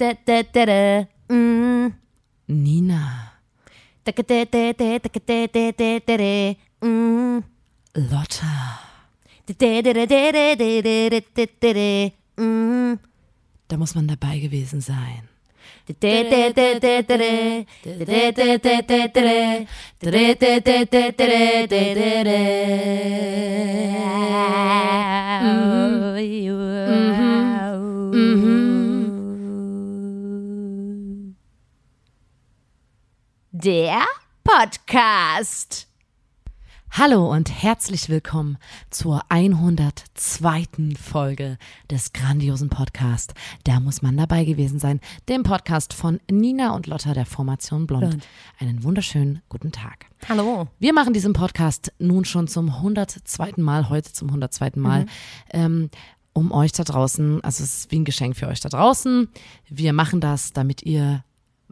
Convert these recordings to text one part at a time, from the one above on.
Da, da, da, da. Mm. Nina, Da, da, da, da, da, da, da, da, da, da. Mm. Lotta. Da, da, da, da, da, da, da, da, da, da. Mm. Da muss man dabei gewesen sein. Da, Der Podcast. Hallo und herzlich willkommen zur 102. Folge des grandiosen Podcasts. Da muss man dabei gewesen sein, dem Podcast von Nina und Lotta der Formation Blond. Blond. Einen wunderschönen guten Tag. Hallo. Wir machen diesen Podcast nun schon zum 102. Mal, heute zum 102. Mal, ähm, um euch da draußen, also es ist wie ein Geschenk für euch da draußen. Wir machen das, damit ihr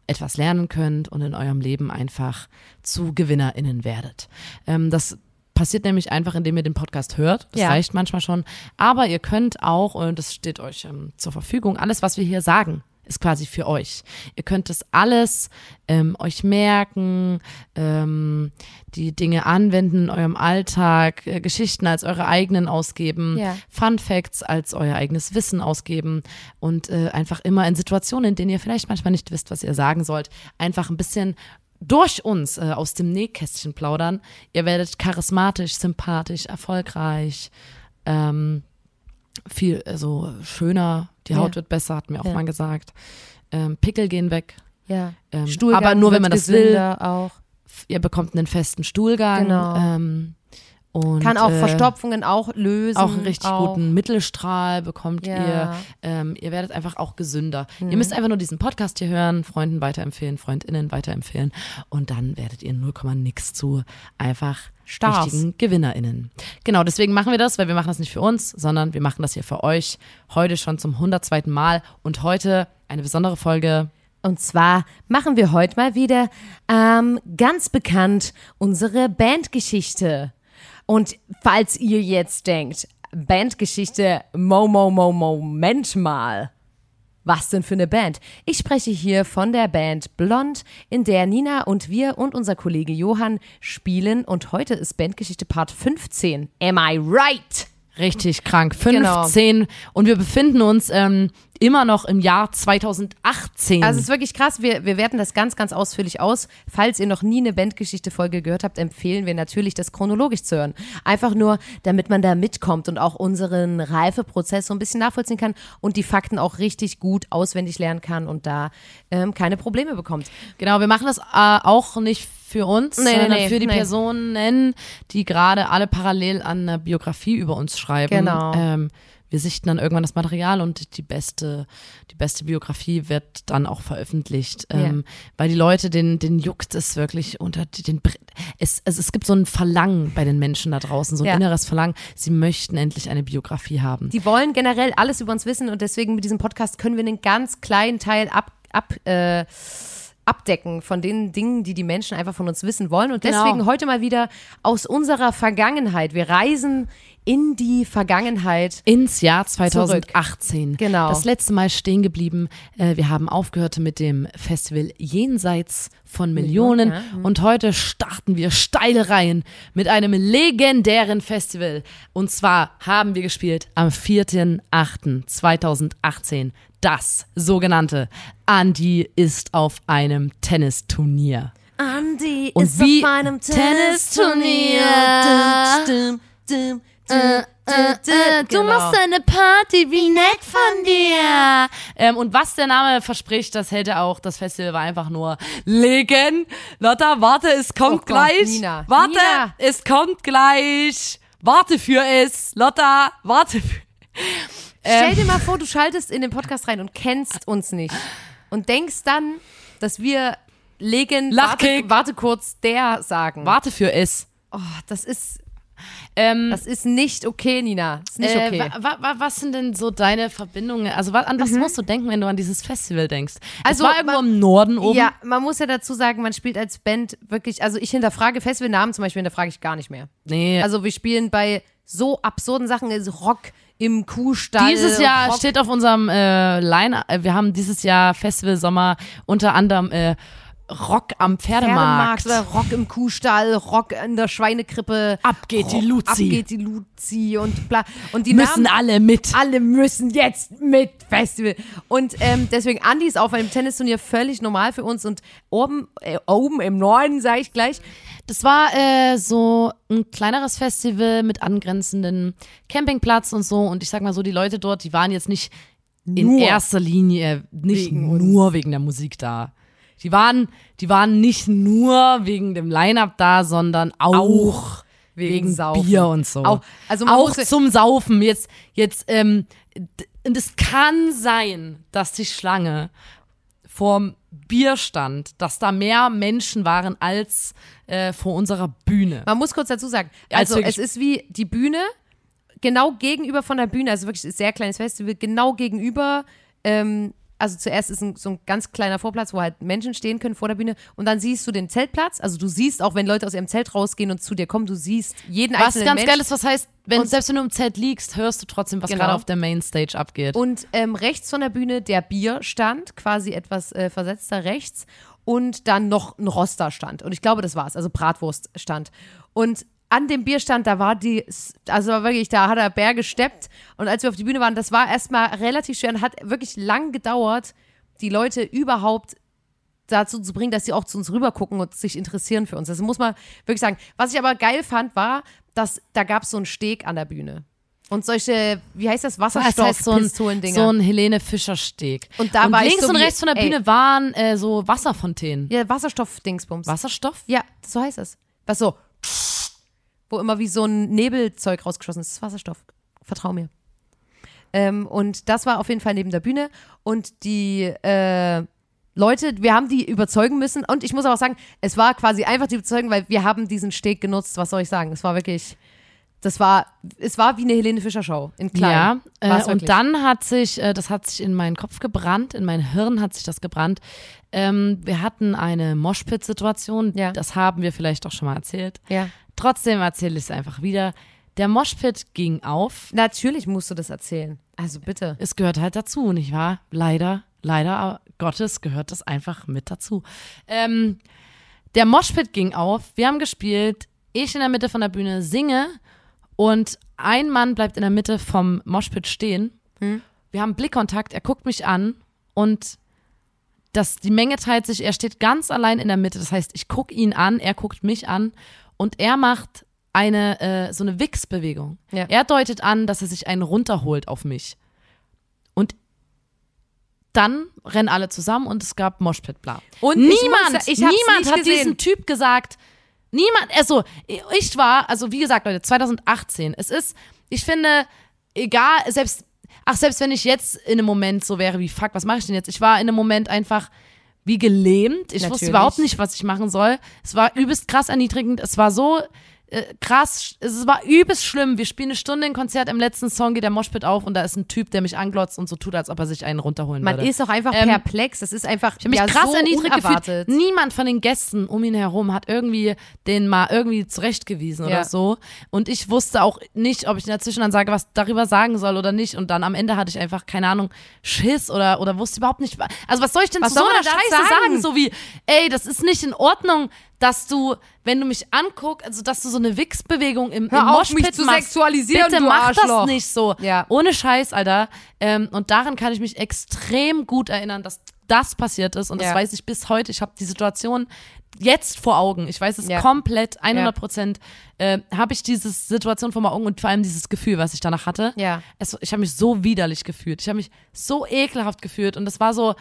etwas lernen könnt und in eurem Leben einfach zu GewinnerInnen werdet. Ähm, das passiert nämlich einfach, indem ihr den Podcast hört. Das Ja. reicht manchmal schon. Aber ihr könnt auch, und das steht euch ähm, zur Verfügung, alles, was wir hier sagen, ist quasi für euch. Ihr könnt das alles ähm, euch merken, ähm, die Dinge anwenden in eurem Alltag, äh, Geschichten als eure eigenen ausgeben, Ja. Fun Facts als euer eigenes Wissen ausgeben und äh, einfach immer in Situationen, in denen ihr vielleicht manchmal nicht wisst, was ihr sagen sollt, einfach ein bisschen durch uns äh, aus dem Nähkästchen plaudern. Ihr werdet charismatisch, sympathisch, erfolgreich, ähm, viel, also schöner, die Ja. Haut wird besser, hat mir auch Ja. mal gesagt. Ähm, Pickel gehen weg. Ja. Ähm, aber nur, wenn man das will. auch. Ihr bekommt einen festen Stuhlgang. Genau. Ähm, und, Kann auch äh, Verstopfungen auch lösen. auch einen richtig auch. guten Mittelstrahl bekommt Ja. Mhm. ihr. Ähm, ihr werdet einfach auch gesünder. Ihr müsst einfach nur diesen Podcast hier hören, Freunden weiterempfehlen, FreundInnen weiterempfehlen und dann werdet ihr 0, nix zu einfach Stars. richtigen GewinnerInnen. Genau, deswegen machen wir das, weil wir machen das nicht für uns, sondern wir machen das hier für euch. Heute schon zum 102. Mal und heute eine besondere Folge. Und zwar machen wir heute mal wieder ähm, ganz bekannt unsere Bandgeschichte. Und falls ihr jetzt denkt, Bandgeschichte, Mo, Mo, Mo, Moment mal. Was denn für eine Band? Ich spreche hier von der Band Blond, in der Nina und wir und unser Kollege Johann spielen. Und heute ist Bandgeschichte Part 15. Am I right? Richtig krank. Genau. 15 und wir befinden uns ähm, immer noch im Jahr 2018. Also es ist wirklich krass. Wir, wir werten das ganz, ganz ausführlich aus. Falls ihr noch nie eine Bandgeschichte-Folge gehört habt, empfehlen wir natürlich, das chronologisch zu hören. Einfach nur, damit man da mitkommt und auch unseren Reifeprozess so ein bisschen nachvollziehen kann und die Fakten auch richtig gut auswendig lernen kann und da ähm, keine Probleme bekommt. Genau, wir machen das äh, auch nicht für uns, Nee, sondern nee, für die nee. Personen, die gerade alle parallel an einer Biografie über uns schreiben. Genau. Ähm, wir sichten dann irgendwann das Material und die beste, die beste Biografie wird dann auch veröffentlicht, ähm, weil die Leute, den, den juckt es wirklich unter den, es, es, es gibt so ein Verlangen bei den Menschen da draußen, so ein Ja. inneres Verlangen, sie möchten endlich eine Biografie haben. Die wollen generell alles über uns wissen und deswegen mit diesem Podcast können wir einen ganz kleinen Teil ab, ab äh, abdecken von den Dingen, die die Menschen einfach von uns wissen wollen. Und Genau. deswegen heute mal wieder aus unserer Vergangenheit. Wir reisen in die Vergangenheit. ins Jahr 2018. Genau. Das letzte Mal stehen geblieben. Äh, wir haben aufgehört mit dem Festival Jenseits von Millionen. ja. Und heute starten wir steile Reihen mit einem legendären Festival. Und zwar haben wir gespielt am 4.8.2018. Das sogenannte Andi ist auf einem Tennisturnier. Andy Und ist auf einem Tennisturnier. Tennisturnier. Dum, Äh, Du Genau. machst eine Party, wie nett von dir. Ähm, und was der Name verspricht, das hält er auch. Das Festival war einfach nur Legen. Lotta, warte, es kommt Oh Gott, gleich. Nina. Warte, Nina. es kommt gleich. Warte für es. Lotta, warte für. Stell Ähm. dir mal vor, du schaltest in den Podcast rein und kennst uns nicht. Und denkst dann, dass wir legen, warte, warte kurz, der sagen. Warte für es. Oh, das ist, Ähm, das ist nicht okay, Nina. Das ist nicht äh, okay. wa, wa, was sind denn so deine Verbindungen? Also an was musst du denken, wenn du an dieses Festival denkst? Also, es war irgendwo man- im Norden oben. Ja, man muss ja dazu sagen, man spielt als Band wirklich, also ich hinterfrage Festivalnamen zum Beispiel, hinterfrage ich gar nicht mehr. Nee, Also wir spielen bei so absurden Sachen, also Rock im Kuhstall. Dieses Jahr Rock- steht auf unserem äh, Line, äh, wir haben dieses Jahr Festival Sommer unter anderem äh, Rock am Pferdemarkt. Pferdemarkt, Rock im Kuhstall, Rock in der Schweinekrippe. Ab geht die Luzi. Ab geht die Luzi und bla. Und die Müssen Namen, alle mit. alle müssen jetzt mit Festival. Und ähm, deswegen, Andi ist auf einem Tennisturnier völlig normal für uns und oben, äh, oben im Norden, sage ich gleich, Das war äh, so ein kleineres Festival mit angrenzenden Campingplatz und so. Und ich sag mal so, die Leute dort, die waren jetzt nicht in Nur erster Linie nicht wegen nur wegen der Musik da. Die waren, die waren nicht nur wegen dem Line-Up da, sondern auch, wegen, Saufen. Bier und so. Auch- also auch zum Saufen. Jetzt, jetzt, ähm, und es kann sein, dass die Schlange vorm Bierstand, dass da mehr Menschen waren als äh, vor unserer Bühne. Man muss kurz dazu sagen, Als also wirklich- es ist wie die Bühne, genau gegenüber von der Bühne, also wirklich ein sehr kleines Festival, genau gegenüber, ähm, also zuerst ist ein, so ein ganz kleiner Vorplatz, wo halt Menschen stehen können vor der Bühne und dann siehst du den Zeltplatz, also du siehst auch, wenn Leute aus ihrem Zelt rausgehen und zu dir kommen, du siehst jeden Was einzelnen ganz Mensch. geil ist, was heißt, wenn, Und- selbst wenn du im Zelt liegst, hörst du trotzdem, was Genau. gerade auf der Mainstage abgeht. Und ähm, rechts von der Bühne der Bierstand, quasi etwas äh, versetzter rechts. Und dann noch ein Rosterstand. Und ich glaube, das war's. Also Bratwurststand. Und an dem Bierstand, da war die, also war wirklich, da hat er Berge gesteppt. Und als wir auf die Bühne waren, das war erstmal relativ schwer und hat wirklich lang gedauert, die Leute überhaupt dazu zu bringen, dass sie auch zu uns rüber gucken und sich interessieren für uns. Das muss man wirklich sagen. Was ich aber geil fand, war, dass da gab es so einen Steg an der Bühne. Und solche, wie heißt das, Das heißt so ein, Wasserstoffpistolendinger. so ein Helene Fischer Steg. Und da war ich links so und rechts von der ey. Bühne waren äh, so Wasserfontänen. ja, Wasserstoff-Dingsbums. Wasserstoff? Ja, so heißt es. Was so, wo immer wie so ein Nebelzeug rausgeschossen ist. Das ist Wasserstoff. Vertrau mir. Ähm, und das war auf jeden Fall neben der Bühne. Und die äh, Leute, wir haben die überzeugen müssen. Und ich muss aber auch sagen, es war quasi einfach die überzeugen, weil wir haben diesen Steg genutzt. Was soll ich sagen? Es war wirklich, das war, es war wie eine Helene Fischer Show in klein. Ja, äh, und dann hat sich, äh, das hat sich in meinen Kopf gebrannt, in mein Hirn hat sich das gebrannt. Ähm, wir hatten eine Moshpit-Situation, Ja. das haben wir vielleicht auch schon mal erzählt. Ja. Trotzdem erzähle ich es einfach wieder. Der Moshpit ging auf. Natürlich musst du das erzählen. Also bitte. Es gehört halt dazu, nicht wahr? Leider, leider Gottes gehört das einfach mit dazu. Ähm, der Moshpit ging auf, wir haben gespielt, ich in der Mitte von der Bühne singe und ein Mann bleibt in der Mitte vom Moshpit stehen. Wir haben Blickkontakt, er guckt mich an und das, die Menge teilt sich, er steht ganz allein in der Mitte. Das heißt, ich gucke ihn an, er guckt mich an und er macht eine, äh, so eine Wix-Bewegung. Ja. Er deutet an, dass er sich einen runterholt auf mich. Und dann rennen alle zusammen und es gab Moshpit, bla. Und ich niemand, ich hab's niemand hat gesehen. diesen Typ gesagt, niemand, also ich war, also wie gesagt, Leute, 2018, es ist, ich finde, egal, selbst, ach, selbst wenn ich jetzt in einem Moment so wäre wie, fuck, was mache ich denn jetzt? Ich war in einem Moment einfach wie gelähmt. Ich wusste Natürlich. überhaupt nicht, was ich machen soll. Es war übelst krass erniedrigend. Es war so äh, krass, es war übelst schlimm. Wir spielen eine Stunde ein Konzert, im letzten Song geht der Moshpit auf und da ist ein Typ, der mich anglotzt und so tut, als ob er sich einen runterholen Man würde. ist doch einfach Ähm, perplex. Das ist einfach Ich habe mich ja, krass so erniedrigt unerwartet. gefühlt. Niemand von den Gästen um ihn herum hat irgendwie den mal irgendwie zurechtgewiesen Ja. oder so. Und ich wusste auch nicht, ob ich in der Zwischenansage was darüber sagen soll oder nicht. Und dann am Ende hatte ich einfach, keine Ahnung, Schiss oder, oder wusste überhaupt nicht. Also was soll ich denn Was zu so man einer Scheiße sagen? sagen? So wie, ey, das ist nicht in Ordnung, dass du, wenn du mich anguckst, also dass du so eine Wix-Bewegung im, Hör im auf, mich Moshpit zu machst. sexualisieren, Bitte du mach das Arschloch. nicht so. Ja. Ohne Scheiß, Alter. Ähm, und daran kann ich mich extrem gut erinnern, dass das passiert ist. Und das Ja. weiß ich bis heute. Ich habe die Situation jetzt vor Augen. Ich weiß es Ja. komplett, 100 Prozent. Äh, habe ich diese Situation vor Augen und vor allem dieses Gefühl, was ich danach hatte. Ja. Es, ich habe mich so widerlich gefühlt. Ich habe mich so ekelhaft gefühlt. Und das war so,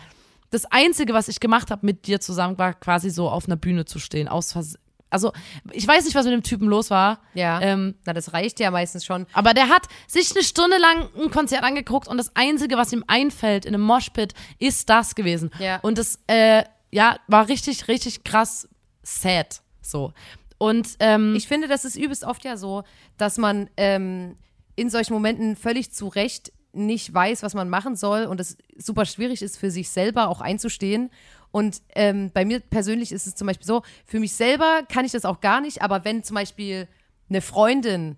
das Einzige, was ich gemacht habe mit dir zusammen, war quasi so auf einer Bühne zu stehen. Aus Vers also, ich weiß nicht, was mit dem Typen los war. Ja. Ähm, Na, das reicht ja meistens schon. aber der hat sich eine Stunde lang ein Konzert angeguckt und das Einzige, was ihm einfällt in einem Moshpit, ist das gewesen. Ja. Und das, äh, ja, war richtig, richtig krass sad. So. Und, ähm, Ich finde, das ist übelst oft ja so, dass man ähm, in solchen Momenten völlig zu Recht nicht weiß, was man machen soll und es super schwierig ist, für sich selber auch einzustehen. Und ähm, bei mir persönlich ist es zum Beispiel so, für mich selber kann ich das auch gar nicht, aber wenn zum Beispiel eine Freundin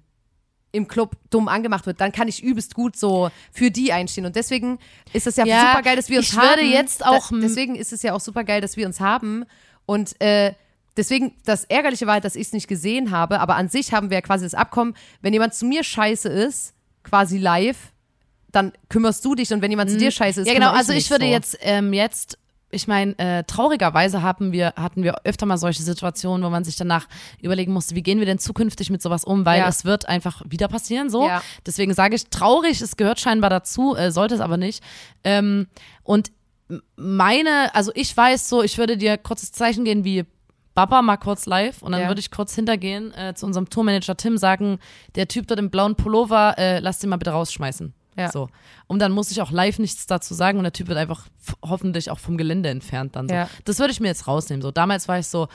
im Club dumm angemacht wird, dann kann ich übelst gut so für die einstehen. Und deswegen ist es ja, Ja, super geil, dass wir uns ich haben. würde jetzt auch- Da, deswegen ist es ja auch super geil, dass wir uns haben. Und äh, deswegen, das Ärgerliche war halt, dass ich es nicht gesehen habe, aber an sich haben wir ja quasi das Abkommen, wenn jemand zu mir scheiße ist, quasi live, dann kümmerst du dich und wenn jemand zu dir scheiße ist, Ja, genau. Also ich würde so. jetzt, ähm, jetzt, ich meine, äh, traurigerweise haben wir, hatten wir öfter mal solche Situationen, wo man sich danach überlegen musste, wie gehen wir denn zukünftig mit sowas um, weil Ja. es wird einfach wieder passieren so. Ja. Deswegen sage ich, traurig, es gehört scheinbar dazu, äh, sollte es aber nicht. Ähm, und meine, also ich weiß so, ich würde dir kurzes Zeichen gehen wie Baba mal kurz live und dann Ja. würde ich kurz hintergehen äh, zu unserem Tourmanager Tim sagen, der Typ dort im blauen Pullover, äh, lass den mal bitte rausschmeißen. Ja. So. Und dann muss ich auch live nichts dazu sagen und der Typ wird einfach hoffentlich auch vom Gelände entfernt dann so. Ja. Das würde ich mir jetzt rausnehmen. So, damals war ich so,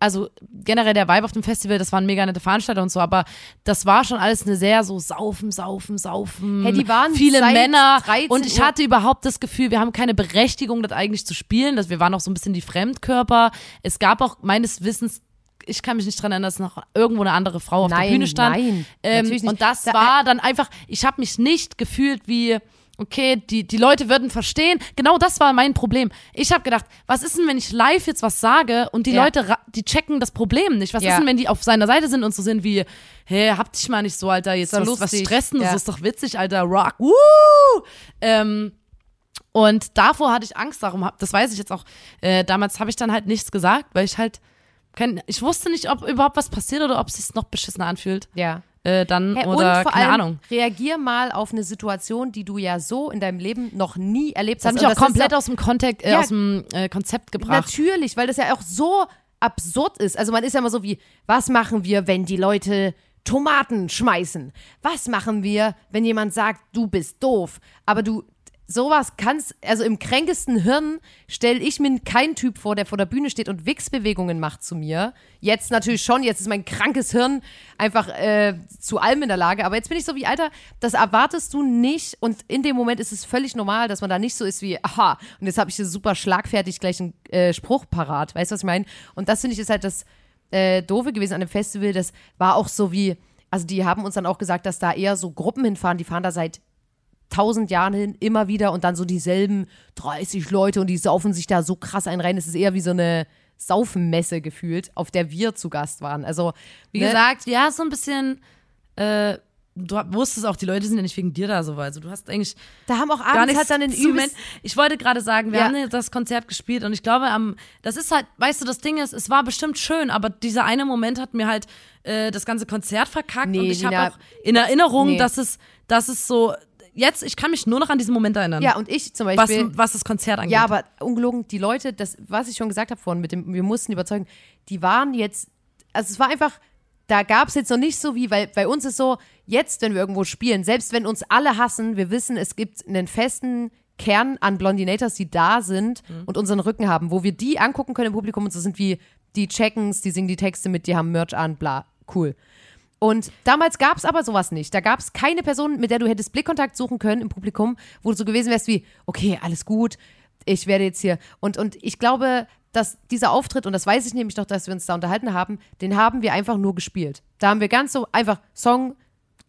also generell der Vibe auf dem Festival, das waren mega nette Veranstalter und so, aber das war schon alles eine sehr so saufen, saufen, saufen. Hey, die waren viele Männer 13 und ich Uhr- hatte überhaupt das Gefühl, wir haben keine Berechtigung, das eigentlich zu spielen. Dass wir waren auch so ein bisschen die Fremdkörper. Es gab auch meines Wissens ich kann mich nicht dran erinnern, dass noch irgendwo eine andere Frau auf Nein, der Bühne stand. nein, ähm, natürlich nicht. Und das Da- war dann einfach, ich habe mich nicht gefühlt wie, okay, die, die Leute würden verstehen. Genau das war mein Problem. Ich habe gedacht, was ist denn, wenn ich live jetzt was sage und die Ja. Leute, die checken das Problem nicht? Was Ja. ist denn, wenn die auf seiner Seite sind und so sind wie, hey, hab dich mal nicht so, Alter, jetzt was, was stressen, Ja. das ist doch witzig, Alter, rock, woo! Ähm, und davor hatte ich Angst darum, hab- das weiß ich jetzt auch. Äh, damals habe ich dann halt nichts gesagt, weil ich halt kein, ich wusste nicht, ob überhaupt was passiert oder ob es sich noch beschissener anfühlt. Ja. Äh, dann Hey, oder und vor keine allem, Ahnung. reagier mal auf eine Situation, die du ja so in deinem Leben noch nie erlebt Das hat hast. mich Und auch komplett aus dem Kontext, äh, Ja. aus dem äh, Konzept gebracht. Natürlich, weil das ja auch so absurd ist. Also man ist ja immer so wie, was machen wir, wenn die Leute Tomaten schmeißen? Was machen wir, wenn jemand sagt, du bist doof? Aber du, sowas kannst, also im kränkesten Hirn stelle ich mir keinen Typ vor, der vor der Bühne steht und Wichsbewegungen macht zu mir. Jetzt natürlich schon, jetzt ist mein krankes Hirn einfach äh, zu allem in der Lage. Aber jetzt bin ich so wie, Alter, das erwartest du nicht. Und in dem Moment ist es völlig normal, dass man da nicht so ist wie, aha, und jetzt habe ich hier super schlagfertig gleich einen äh, Spruch parat. Weißt du, was ich meine? Und das finde ich ist halt das äh, Doofe gewesen an dem Festival. Das war auch so wie, also die haben uns dann auch gesagt, dass da eher so Gruppen hinfahren, die fahren da seit tausend Jahren hin, immer wieder und dann so dieselben 30 Leute und die saufen sich da so krass ein rein. Es ist eher wie so eine Saufenmesse gefühlt, auf der wir zu Gast waren. Also, Wie ne? gesagt, ja, so ein bisschen, äh, du wusstest auch, die Leute sind ja nicht wegen dir da so, also du hast eigentlich da haben auch abends halt dann den men- Ich wollte gerade sagen, wir Ja. haben das Konzert gespielt und ich glaube, am, das ist halt, weißt du, das Ding ist, es war bestimmt schön, aber dieser eine Moment hat mir halt äh, das ganze Konzert verkackt Nee, und ich habe auch in Erinnerung, nee. dass es, dass es so, jetzt, ich kann mich nur noch an diesen Moment erinnern, Ja, und ich zum was, Beispiel. was das Konzert angeht. Ja, aber ungelogen, die Leute, das, was ich schon gesagt habe vorhin, mit dem, wir mussten überzeugen, die waren jetzt, also es war einfach, da gab es jetzt noch nicht so wie, weil bei uns ist so, jetzt, wenn wir irgendwo spielen, selbst wenn uns alle hassen, wir wissen, es gibt einen festen Kern an Blondinators, die da sind und unseren Rücken haben, wo wir die angucken können im Publikum und so sind wie, die checken's, die singen die Texte mit, die haben Merch an, bla, cool. Und damals gab es aber sowas nicht. Da gab es keine Person, mit der du hättest Blickkontakt suchen können im Publikum, wo du so gewesen wärst wie, okay, alles gut, ich werde jetzt hier. Und, und ich glaube, dass dieser Auftritt, und das weiß ich nämlich noch, dass wir uns da unterhalten haben, den haben wir einfach nur gespielt. Da haben wir ganz so einfach Song,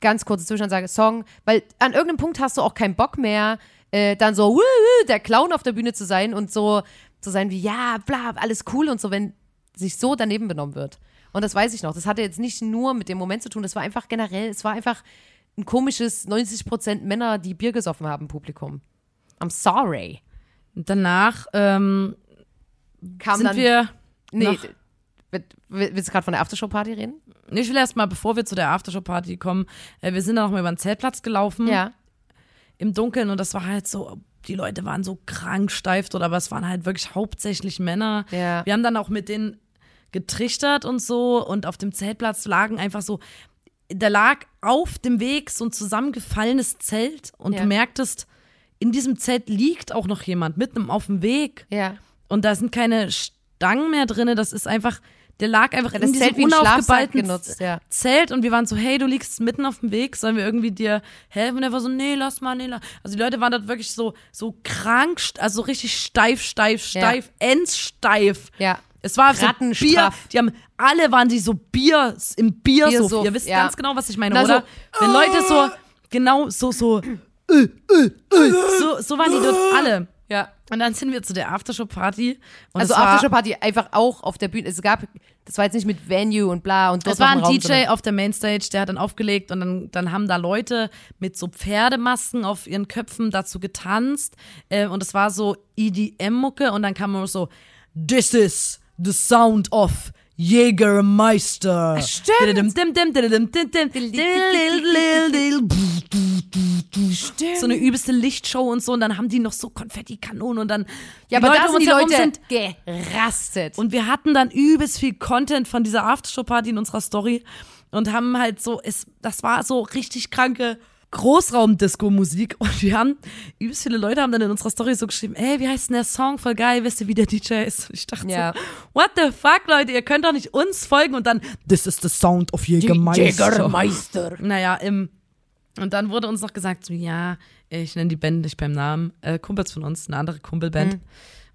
ganz kurze Zwischenansage, Song, weil an irgendeinem Punkt hast du auch keinen Bock mehr, äh, dann so, wuh, der Clown auf der Bühne zu sein und so zu sein wie, ja, bla, alles cool und so, wenn sich so daneben benommen wird. Und das weiß ich noch. Das hatte jetzt nicht nur mit dem Moment zu tun, das war einfach generell, es war einfach ein komisches 90% Männer, die Bier gesoffen haben, Publikum. I'm sorry. Danach ähm, Kam sind dann, wir, nee, willst du gerade von der Aftershow-Party reden? Nee, ich will erst mal, bevor wir zu der Aftershow-Party kommen, äh, wir sind dann noch mal über den Zeltplatz gelaufen. Ja. im Dunkeln und das war halt so, die Leute waren so krank steif dort, aber es waren halt wirklich hauptsächlich Männer. Ja. Wir haben dann auch mit denen getrichtert und so und auf dem Zeltplatz lagen einfach so, da lag auf dem Weg so ein zusammengefallenes Zelt und Ja. du merktest, in diesem Zelt liegt auch noch jemand mitten auf dem Weg Ja. und da sind keine Stangen mehr drin, das ist einfach, der lag einfach Ja, in diesem Zelt wie ein Schlafsack unaufgeballten genutzt, ja. Zelt und wir waren so, hey, du liegst mitten auf dem Weg, sollen wir irgendwie dir helfen? Und er war so, nee, lass mal, nee, lass. Also die Leute waren dort wirklich so, so krank, also so richtig steif, steif, steif, endsteif. Ja. Es war so Bier, die haben, alle waren die so Bier, im Biersuff. Biersuff, Ihr wisst ja. ganz genau, was ich meine, Na, oder? so, Wenn Leute so, genau, so, so, so, so waren die dort alle. Ja. Und dann sind wir zu der Aftershow-Party. Also Aftershow-Party einfach auch auf der Bühne. Es gab, das war jetzt nicht mit Venue und bla und dort Es war ein Raum, DJ auf der Mainstage, der hat dann aufgelegt und dann, dann haben da Leute mit so Pferdemasken auf ihren Köpfen dazu getanzt. Äh, und es war so EDM-Mucke und dann kam immer so, This is the sound of Jägermeister. Stimmt. Stimmt. So eine übelste Lichtshow und so und dann haben die noch so Konfettikanonen und dann ja, aber da um sind die Leute sind gerastet. und wir hatten dann übelst viel Content von dieser Aftershow-Party in unserer Story und haben halt so, es, das war so richtig kranke Großraum-Disco-Musik und wir haben, übelst viele Leute haben dann in unserer Story so geschrieben, ey, wie heißt denn der Song? Voll geil, wisst ihr, wie der DJ ist? Und ich dachte Ja. so, what the fuck, Leute, ihr könnt doch nicht uns folgen und dann, this is the sound of Jägermeister. Jägermeister. Naja, im, und dann wurde uns noch gesagt, so, ja, ich nenne die Band nicht beim Namen, äh, Kumpels von uns, eine andere Kumpelband.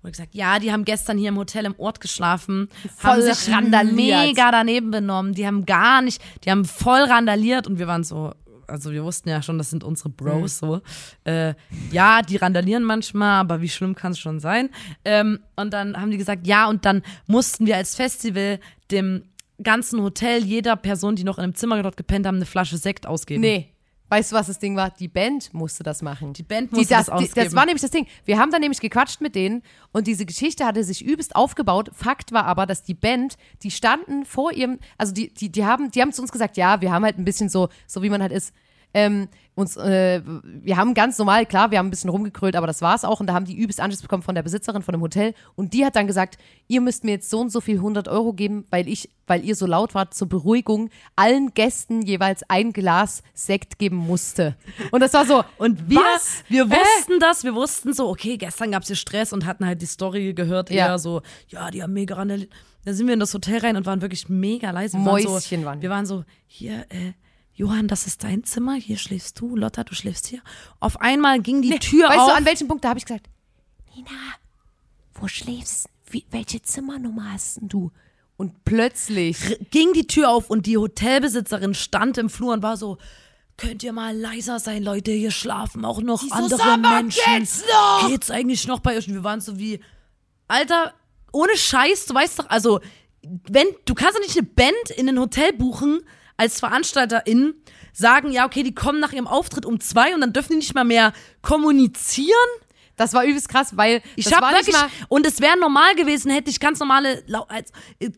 Wurde gesagt, ja, die haben gestern hier im Hotel im Ort geschlafen, haben Voll sich randaliert. mega daneben benommen, die haben gar nicht, die haben voll randaliert und wir waren so, also wir wussten ja schon, das sind unsere Bros so. Äh, ja, die randalieren manchmal, aber wie schlimm kann es schon sein? Ähm, und dann haben die gesagt, ja, und dann mussten wir als Festival dem ganzen Hotel, jeder Person, die noch in einem Zimmer dort gepennt haben, eine Flasche Sekt ausgeben. Nee. Weißt du, was das Ding war? Die Band musste das machen. Die Band Die, musste das, das die, ausgeben. das war nämlich das Ding. Wir haben dann nämlich gequatscht mit denen und diese Geschichte hatte sich übelst aufgebaut. Fakt war aber, dass die Band, die standen vor ihrem, also die, die, die haben, die haben zu uns gesagt, ja, wir haben halt ein bisschen so, so wie man halt ist, ähm, uns, äh, wir haben ganz normal, klar, wir haben ein bisschen rumgekrölt, aber das war's auch. Und da haben die übelst Anschiss bekommen von der Besitzerin von dem Hotel. Und die hat dann gesagt, ihr müsst mir jetzt so und so viel 100 Euro geben, weil ich, weil ihr so laut wart, zur Beruhigung allen Gästen jeweils ein Glas Sekt geben musste. Und das war so, Und wir, Was? wir wussten das, wir wussten so, okay, gestern gab es hier Stress und hatten halt die Story gehört, Ja. eher so, ja, die haben mega randaliert. Da sind wir in das Hotel rein und waren wirklich mega leise. Wir waren Mäuschen so, waren wir. wir. waren so, hier, äh, Johann, das ist dein Zimmer, hier schläfst du, Lotta, du schläfst hier. Auf einmal ging die Tür weißt auf. du, an welchem Punkt, da habe ich gesagt, Nina, wo schläfst wie, welche Zimmernummer hast denn du? Und plötzlich, ging die Tür auf und die Hotelbesitzerin stand im Flur und war so, könnt ihr mal leiser sein, Leute, hier schlafen auch noch so, andere "Sag mal, Menschen. geht's noch?" Geht's eigentlich noch bei euch? Und wir waren so wie, Alter, ohne Scheiß, du weißt doch, also, wenn, du kannst doch nicht eine Band in ein Hotel buchen, als Veranstalterin, sagen, ja, okay, die kommen nach ihrem Auftritt um zwei und dann dürfen die nicht mal mehr kommunizieren. das war übelst krass, weil Ich das hab war wirklich, und es wäre normal gewesen, hätte ich ganz normale,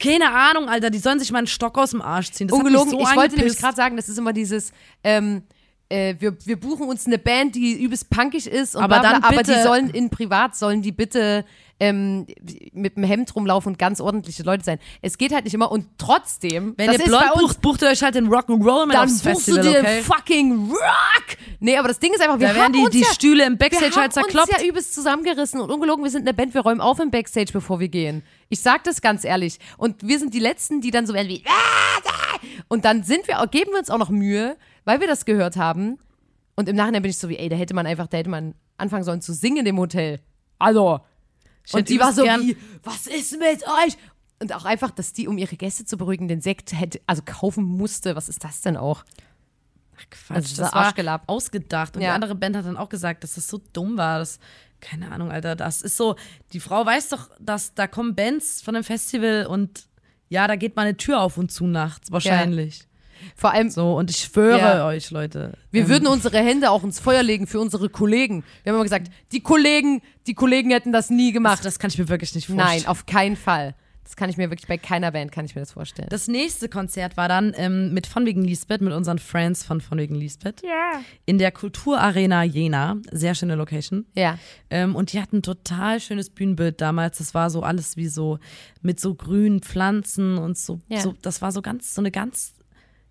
keine Ahnung, Alter, die sollen sich mal einen Stock aus dem Arsch ziehen. Das ungelogen. so ich wollte nämlich gerade sagen, das ist immer dieses, ähm, äh, wir, wir buchen uns eine Band, die übelst punkig ist, und Aber bla, bla, dann aber die bitte- sollen in privat, sollen die bitte ähm, mit dem Hemd rumlaufen und ganz ordentliche Leute sein. Es geht halt nicht immer und trotzdem, Wenn ihr blond uns, bucht, bucht ihr euch halt den Rock'n'Roll mit dann aufs buchst Festival, du dir okay? fucking Rock. Nee, aber das Ding ist einfach, wir Da haben die, uns die ja, Stühle im wir Backstage haben halt zerkloppt. uns ja übelst zusammengerissen und ungelogen, wir sind eine Band, wir räumen auf im Backstage, bevor wir gehen. Ich sag das ganz ehrlich. Und wir sind die Letzten, die dann so werden wie und dann sind wir, geben wir uns auch noch Mühe, weil wir das gehört haben. Und im Nachhinein bin ich so wie, ey, da hätte man einfach, da hätte man anfangen sollen zu singen in dem Hotel. Also. Und die war so gern- wie, was ist mit euch? Und auch einfach, dass die, um ihre Gäste zu beruhigen, den Sekt hätte, also kaufen musste. Was ist das denn auch? Quatsch, Also dieser das war Arschgelapp. ausgedacht. Und Ja. die andere Band hat dann auch gesagt, dass das so dumm war. Das, keine Ahnung, Alter. Das ist so, die Frau weiß doch, dass da kommen Bands von einem Festival und ja, da geht mal eine Tür auf und zu nachts, wahrscheinlich. Vor allem, So, und ich schwöre Ja. euch, Leute. Wir ähm, würden unsere Hände auch ins Feuer legen für unsere Kollegen. Wir haben immer gesagt, die Kollegen, die Kollegen hätten das nie das, gemacht. das kann ich mir wirklich nicht vorstellen. Nein, auf keinen Fall. Das kann ich mir wirklich bei keiner Band kann ich mir das vorstellen. Das nächste Konzert war dann ähm, mit Von wegen Lisbeth, mit unseren Friends von Von wegen Lisbeth. Ja. In der Kulturarena Jena. Sehr schöne Location. Ja. Ähm, und die hatten ein total schönes Bühnenbild damals. Das war so alles wie so mit so grünen Pflanzen und so. Ja. so das war so ganz, so eine ganz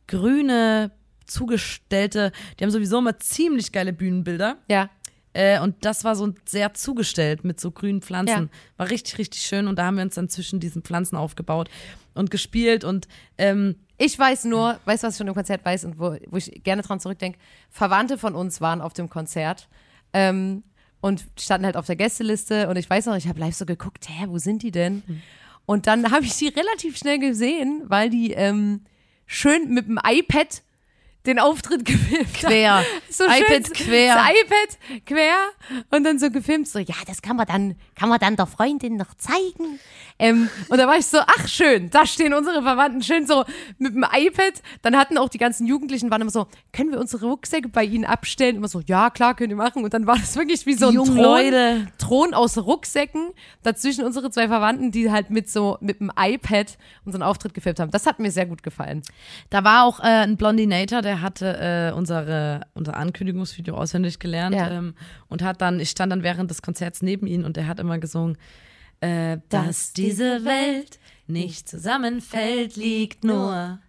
grüne, zugestellte. Die haben sowieso immer ziemlich geile Bühnenbilder. Ja. Äh, und das war so sehr zugestellt mit so grünen Pflanzen. Ja. War richtig, richtig schön. Und da haben wir uns dann zwischen diesen Pflanzen aufgebaut und gespielt. Und ähm, Ich weiß nur, weißt du, was ich von dem Konzert weiß und wo, wo ich gerne dran zurückdenke? Verwandte von uns waren auf dem Konzert ähm, und standen halt auf der Gästeliste und ich weiß noch, ich habe live so geguckt, hä, wo sind die denn? Und dann habe ich sie relativ schnell gesehen, weil die ähm, schön mit dem iPad den Auftritt gefilmt Quer. So iPad schön, quer. Das iPad quer und dann so gefilmt, so, ja, das kann man dann, kann man dann der Freundin noch zeigen. Ähm, und da war ich so, ach schön, da stehen unsere Verwandten schön so mit dem iPad. Dann hatten auch die ganzen Jugendlichen, waren immer so, können wir unsere Rucksäcke bei ihnen abstellen? Immer so, ja, klar, könnt ihr machen. Und dann war das wirklich wie so ein Thron, Leute. Thron aus Rucksäcken. Dazwischen unsere zwei Verwandten, die halt mit so, mit dem iPad unseren Auftritt gefilmt haben. Das hat mir sehr gut gefallen. Da war auch äh, ein Blondinator, der hatte äh, unsere, unser Ankündigungsvideo auswendig gelernt Ja. ähm, und hat dann, ich stand dann während des Konzerts neben ihm und er hat immer gesungen, äh, dass diese Welt nicht zusammenfällt, liegt nur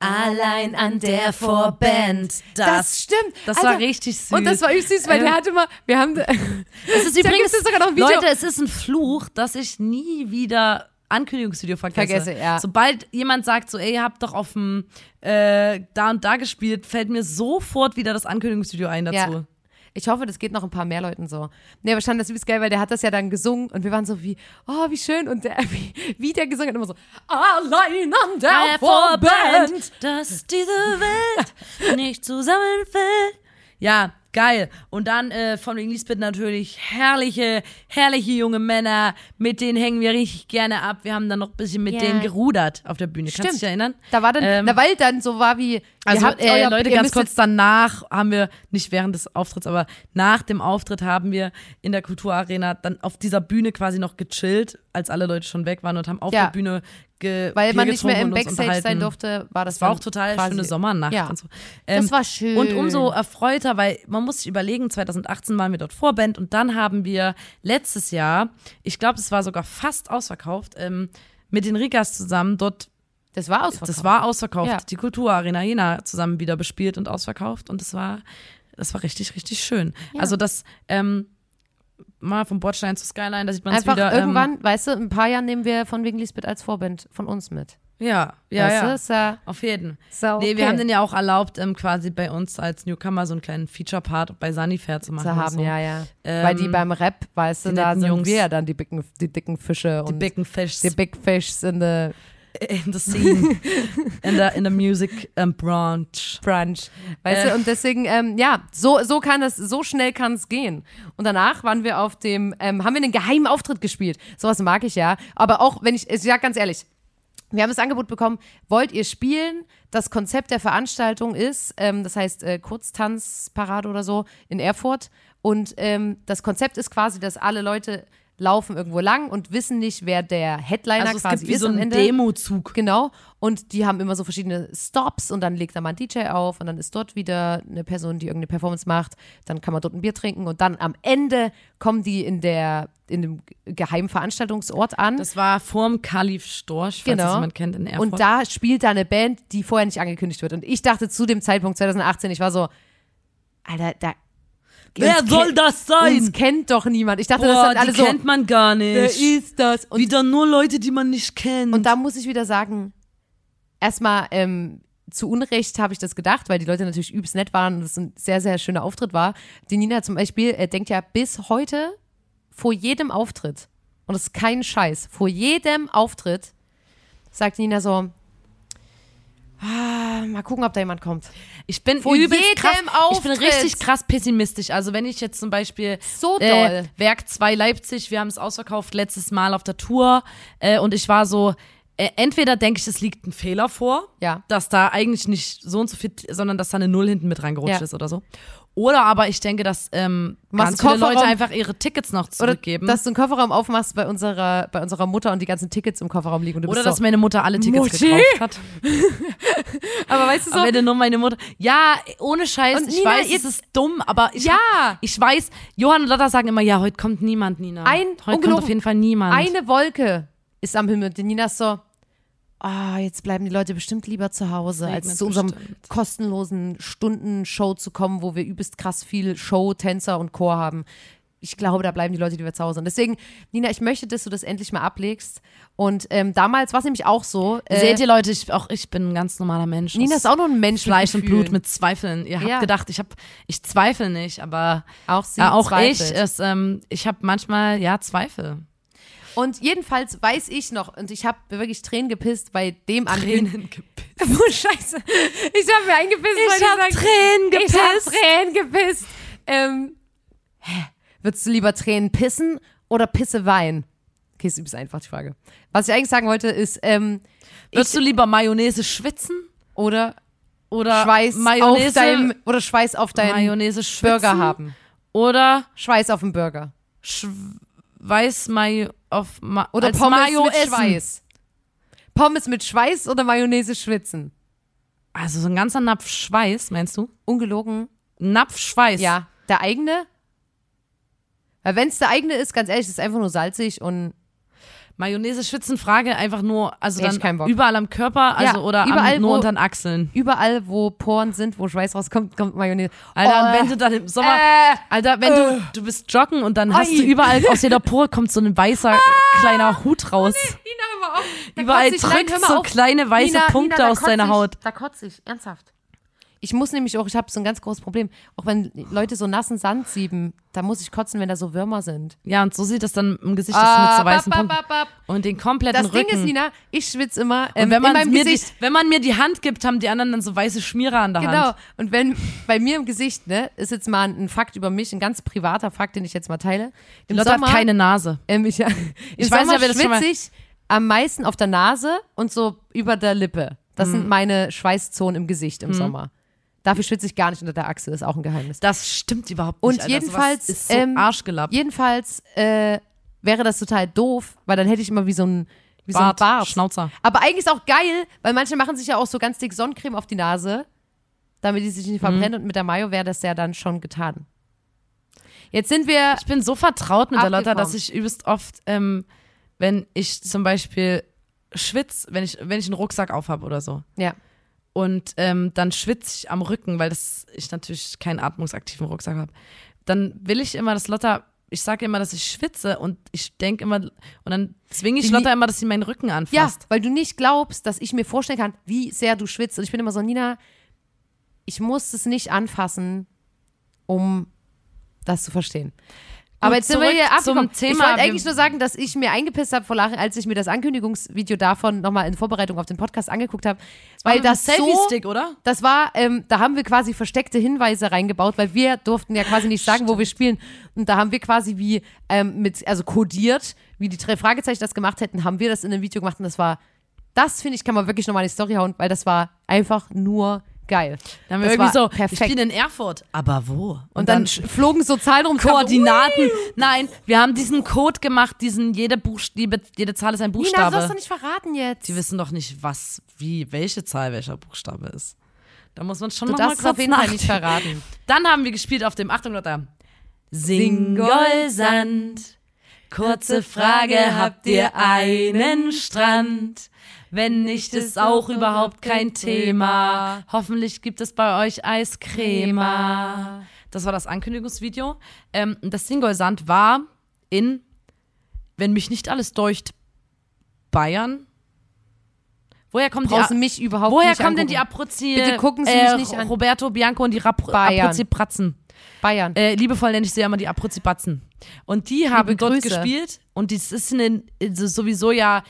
allein an der Vorband. Das stimmt. Das Alter, war richtig süß. Und das war echt süß, weil Ähm, der hat immer, wir haben, Es ist übrigens, es sogar noch ein Video. Leute, es ist ein Fluch, dass ich nie wieder Ankündigungsvideo vergesse. Vergesse, ja. Sobald jemand sagt so, ey, ihr habt doch auf dem äh, da und da gespielt, fällt mir sofort wieder das Ankündigungsvideo ein dazu. Ja. Ich hoffe, das geht noch ein paar mehr Leuten so. Nee, aber stand das übelst geil, weil der hat das ja dann gesungen und wir waren so wie, oh, wie schön. Und der, wie, wie der gesungen hat, immer so, allein an der Vorband. dass diese Welt nicht zusammenfällt. Ja, geil. Und dann äh, von wegen Lisbeth natürlich herrliche, herrliche junge Männer. Mit denen hängen wir richtig gerne ab. Wir haben dann noch ein bisschen mit Ja. denen gerudert auf der Bühne. Kannst du Stimmt. dich erinnern? Da war dann, Ähm, na, weil dann so war wie, Also äh, euer- Leute, ganz kurz danach haben wir, nicht während des Auftritts, aber nach dem Auftritt haben wir in der Kulturarena dann auf dieser Bühne quasi noch gechillt, als alle Leute schon weg waren und haben auf Ja. der Bühne ge weil Bier man nicht mehr im Backstage sein durfte, war das Das war auch total schöne Sommernacht Ja. und so. Das war schön. Und umso erfreuter, weil man muss sich überlegen, 2018 waren wir dort Vorband und dann haben wir letztes Jahr, ich glaube, es war sogar fast ausverkauft, ähm, mit den Rigas zusammen dort Das war ausverkauft. das war ausverkauft. Ja. Die Kulturarena Jena zusammen wieder bespielt und ausverkauft. Und das war, das war richtig, richtig schön. Also das, ähm, mal vom Bordstein zu Skyline, da sieht man es Einfach wieder. irgendwann, weißt du, in ein paar Jahren nehmen wir von wegen Lisbeth als Vorband von uns mit. Ähm, ja, ja, weißt ja. Ist ja Auf jeden. so Nee, wir haben den ja auch erlaubt, ähm, quasi bei uns als Newcomer so einen kleinen Feature-Part bei Sunnyfair zu machen. zu haben, so. ja, ja. Ähm, Weil die beim Rap, weißt du, die da sind Jungs. wir ja dann die dicken, die dicken Fische Die und Big Fish die Big Fish in the in the scene, in the, in the music um, branch. Brunch. Weißt Äh. du, und deswegen, ähm, ja, so, so kann das, so schnell kann es gehen. Und danach waren wir auf dem, ähm, haben wir einen geheimen Auftritt gespielt. Sowas mag ich ja. Aber auch, wenn ich, ich sag ganz ehrlich, wir haben das Angebot bekommen, wollt ihr spielen? Das Konzept der Veranstaltung ist, ähm, das heißt äh, Kurztanzparade oder so in Erfurt. Und ähm, das Konzept ist quasi, dass alle Leute laufen irgendwo lang und wissen nicht, wer der Headliner Also es quasi gibt wie ist so am Ende. Demozug. Genau. Und die haben immer so verschiedene Stops und dann legt da mal ein DJ auf und dann ist dort wieder eine Person, die irgendeine Performance macht. Dann kann man dort ein Bier trinken und dann am Ende kommen die in der in dem geheimen Veranstaltungsort an. Das war vorm Kalif Storch, falls Genau. das jemand kennt in Erfurt. und da spielt da eine Band, die vorher nicht angekündigt wird. Und ich dachte zu dem Zeitpunkt 2018, ich war so, Alter, da. Wer soll das sein? Uns kennt doch niemand. Ich dachte, das Boah, sind alle die so. kennt man gar Wer nicht. ist das? Und Wieder nur Leute, die man nicht kennt. Und da muss ich wieder sagen, erstmal ähm, zu Unrecht habe ich das gedacht, weil die Leute natürlich übelst nett waren und es ein sehr, sehr schöner Auftritt war. Die Nina zum Beispiel äh, denkt ja bis heute vor jedem Auftritt, und das ist kein Scheiß, vor jedem Auftritt sagt Nina so, ah, mal gucken, ob da jemand kommt. ich bin vor übelst krass, Ich bin richtig krass pessimistisch. Also wenn ich jetzt zum Beispiel So doll. äh, Werk 2 Leipzig, wir haben es ausverkauft letztes Mal auf der Tour äh, und ich war so, äh, entweder denke ich, es liegt ein Fehler vor, Ja. dass da eigentlich nicht so und so viel, sondern dass da eine Null hinten mit reingerutscht Ja. ist oder so. Oder aber ich denke, dass ähm, ganz viele Leute einfach ihre Tickets noch Oder zurückgeben. dass du einen Kofferraum aufmachst bei unserer, bei unserer Mutter und die ganzen Tickets im Kofferraum liegen. Und du oder bist dass so, meine Mutter alle Tickets Mutti? gekauft hat. aber weißt du so, wenn du nur meine Mutter. Ja, ohne Scheiß, Und ich Nina, weiß, es ist dumm, aber ich, Ja. hab, ich weiß, Johann und Lotta sagen immer, ja, heute kommt niemand, Nina. Ein- heute kommt auf jeden Fall niemand. Eine Wolke ist am Himmel. Die Nina ist so, ah, jetzt bleiben die Leute bestimmt lieber zu Hause, Regnet als zu unserem bestimmt. kostenlosen Stundenshow zu kommen, wo wir übelst krass viel Show, Tänzer und Chor haben. Ich glaube, da bleiben die Leute lieber zu Hause. Und deswegen, Nina, ich möchte, dass du das endlich mal ablegst. Und ähm, damals war es nämlich auch so. Äh, Seht ihr Leute, ich, auch ich bin ein ganz normaler Mensch. Nina ist auch nur ein Mensch. Fleisch und. Blut mit Zweifeln. Ihr habt Ja. gedacht, ich hab, ich zweifle nicht, aber Auch sie ja, auch zweifelt. ich, es, ähm, ich habe manchmal ja Zweifel. Und jedenfalls weiß ich noch, und ich habe wirklich Tränen gepisst bei dem. Tränen gepisst. Oh, Scheiße. Ich habe mir eingepisst, Ich weil hab sag, Tränen Ich habe gepisst. Tränen gepisst. Ähm, hä? Würdest du lieber Tränen pissen oder Pisse weinen? Okay, ist übrigens einfach die Frage. Was ich eigentlich sagen wollte, ist, ähm, Würdest du lieber Mayonnaise schwitzen oder oder Schweiß Mayonnaise, auf deinem, oder Schweiß auf deinem Mayonnaise schwitzen Burger haben. oder Schweiß auf dem Burger. Schweiß Mayo auf Ma Oder als Pommes Mayo mit essen. Schweiß. Pommes mit Schweiß oder Mayonnaise schwitzen? Also so ein ganzer Napf Schweiß, meinst du? Ungelogen. Napf Schweiß. Ja. Der eigene? Weil wenn es der eigene ist, ganz ehrlich, ist es einfach nur salzig und Mayonnaise schwitzen, Frage einfach nur, also keinen dann überall am Körper, also Ja, oder überall, am, nur wo- unter den Achseln. überall, wo Poren sind, wo Schweiß rauskommt, kommt Mayonnaise. Alter, Oh, und wenn du dann im Sommer, äh, Alter, wenn du, du bist joggen und dann hast Ai. du überall aus jeder Pore kommt so ein weißer kleiner Hut raus. Nina, hör mal auf. Da Überall drückt so kleine weiße Nina, Punkte Nina, aus deiner. Haut. Da kotze ich, ernsthaft. Ich muss nämlich auch, ich habe so ein ganz großes Problem, auch wenn Leute so nassen Sand sieben, da muss ich kotzen, wenn da so Würmer sind. Ja, und so sieht das dann im Gesicht aus mit so weißen bap, bap, bap. Und den kompletten Das Rücken. Ding ist, Nina, ich schwitze immer und ähm, wenn in man, meinem mir die, Gesicht. wenn man mir die Hand gibt, haben die anderen dann so weiße Schmierer an der Genau. Hand. Und wenn bei mir im Gesicht, ne, ist jetzt mal ein Fakt über mich, ein ganz privater Fakt, den ich jetzt mal teile. Im Lotta Sommer, hat keine Nase. ähm, ich, im Ich weiß Sommer ob ihr das schwitze ich am meisten auf der Nase und so über der Lippe. Das Mhm. sind meine Schweißzonen im Gesicht im Sommer. Dafür schwitze ich gar nicht unter der Achse, ist auch ein Geheimnis. Das stimmt überhaupt Und nicht. Alter. jedenfalls, ist so ähm, arschgelappt. Jedenfalls äh, wäre das total doof, weil dann hätte ich immer wie so ein, wie Bart, so ein Bart. Schnauzer. Aber eigentlich ist auch geil, weil manche machen sich ja auch so ganz dick Sonnencreme auf die Nase, damit die sich nicht verbrennen und mit der Mayo wäre das ja dann schon getan. Jetzt sind wir, Ich bin so vertraut mit der Lotta, dass ich übelst oft, ähm, wenn ich zum Beispiel schwitz, wenn ich, wenn ich einen Rucksack aufhab oder so. ja, Und ähm, dann schwitze ich am Rücken, weil das, ich natürlich keinen atmungsaktiven Rucksack habe. Dann will ich immer, dass Lotta, ich sage immer, dass ich schwitze und ich denke immer, und dann zwinge ich Die- Lotta immer, dass sie meinen Rücken ja, anfasst. weil du nicht glaubst, dass ich mir vorstellen kann, wie sehr du schwitzt. Und ich bin immer so, Nina, ich muss es nicht anfassen, um das zu verstehen. Aber jetzt sind wir hier zum abgekommen. Thema. Ich wollte eigentlich nur sagen, dass ich mir eingepisst habe vor Lachen, als ich mir das Ankündigungsvideo davon nochmal in Vorbereitung auf den Podcast angeguckt habe. Weil das so, Selfie-Stick, oder? das war, ähm, da haben wir quasi versteckte Hinweise reingebaut, weil wir durften ja quasi nicht sagen, wo wir spielen. Und da haben wir quasi wie ähm, mit, also kodiert, wie die drei Fragezeichen das gemacht hätten, haben wir das in einem Video gemacht und das war, das finde ich, kann man wirklich nochmal in die Story hauen, weil das war einfach nur geil. Dann haben wir das irgendwie so, perfekt. ich spiele in Erfurt. Aber wo? Und, und dann, sch- flogen so Zahlen rum. Koordinaten. Nein, wir haben diesen Code gemacht, diesen jede, Buchstabe, jede Zahl ist ein Nina, Buchstabe. du sollst doch nicht verraten jetzt. Die wissen doch nicht, was, wie, welche Zahl welcher Buchstabe ist. Da muss man schon du noch mal kurz auf jeden Fall nicht verraten. Dann haben wir gespielt auf dem, Achtung Lotta, Singolsand. Kurze Frage, habt ihr einen Strand? Wenn nicht, ist auch überhaupt kein Thema. Hoffentlich gibt es bei euch Eiscrema. Das war das Ankündigungsvideo. Ähm, das Singolsand war in, wenn mich nicht alles deucht, Bayern. Woher kommt die Brauchst du mich überhaupt Woher nicht kommen denn angucken. die Aprozi? Bitte gucken Sie äh, mich nicht an. Roberto Bianco und die Rap Bayern. Bayern. Äh, liebevoll nenne ich sie ja immer die Aprozi-Batzen. Und die haben dort Grüße. gespielt und das ist eine, also sowieso ja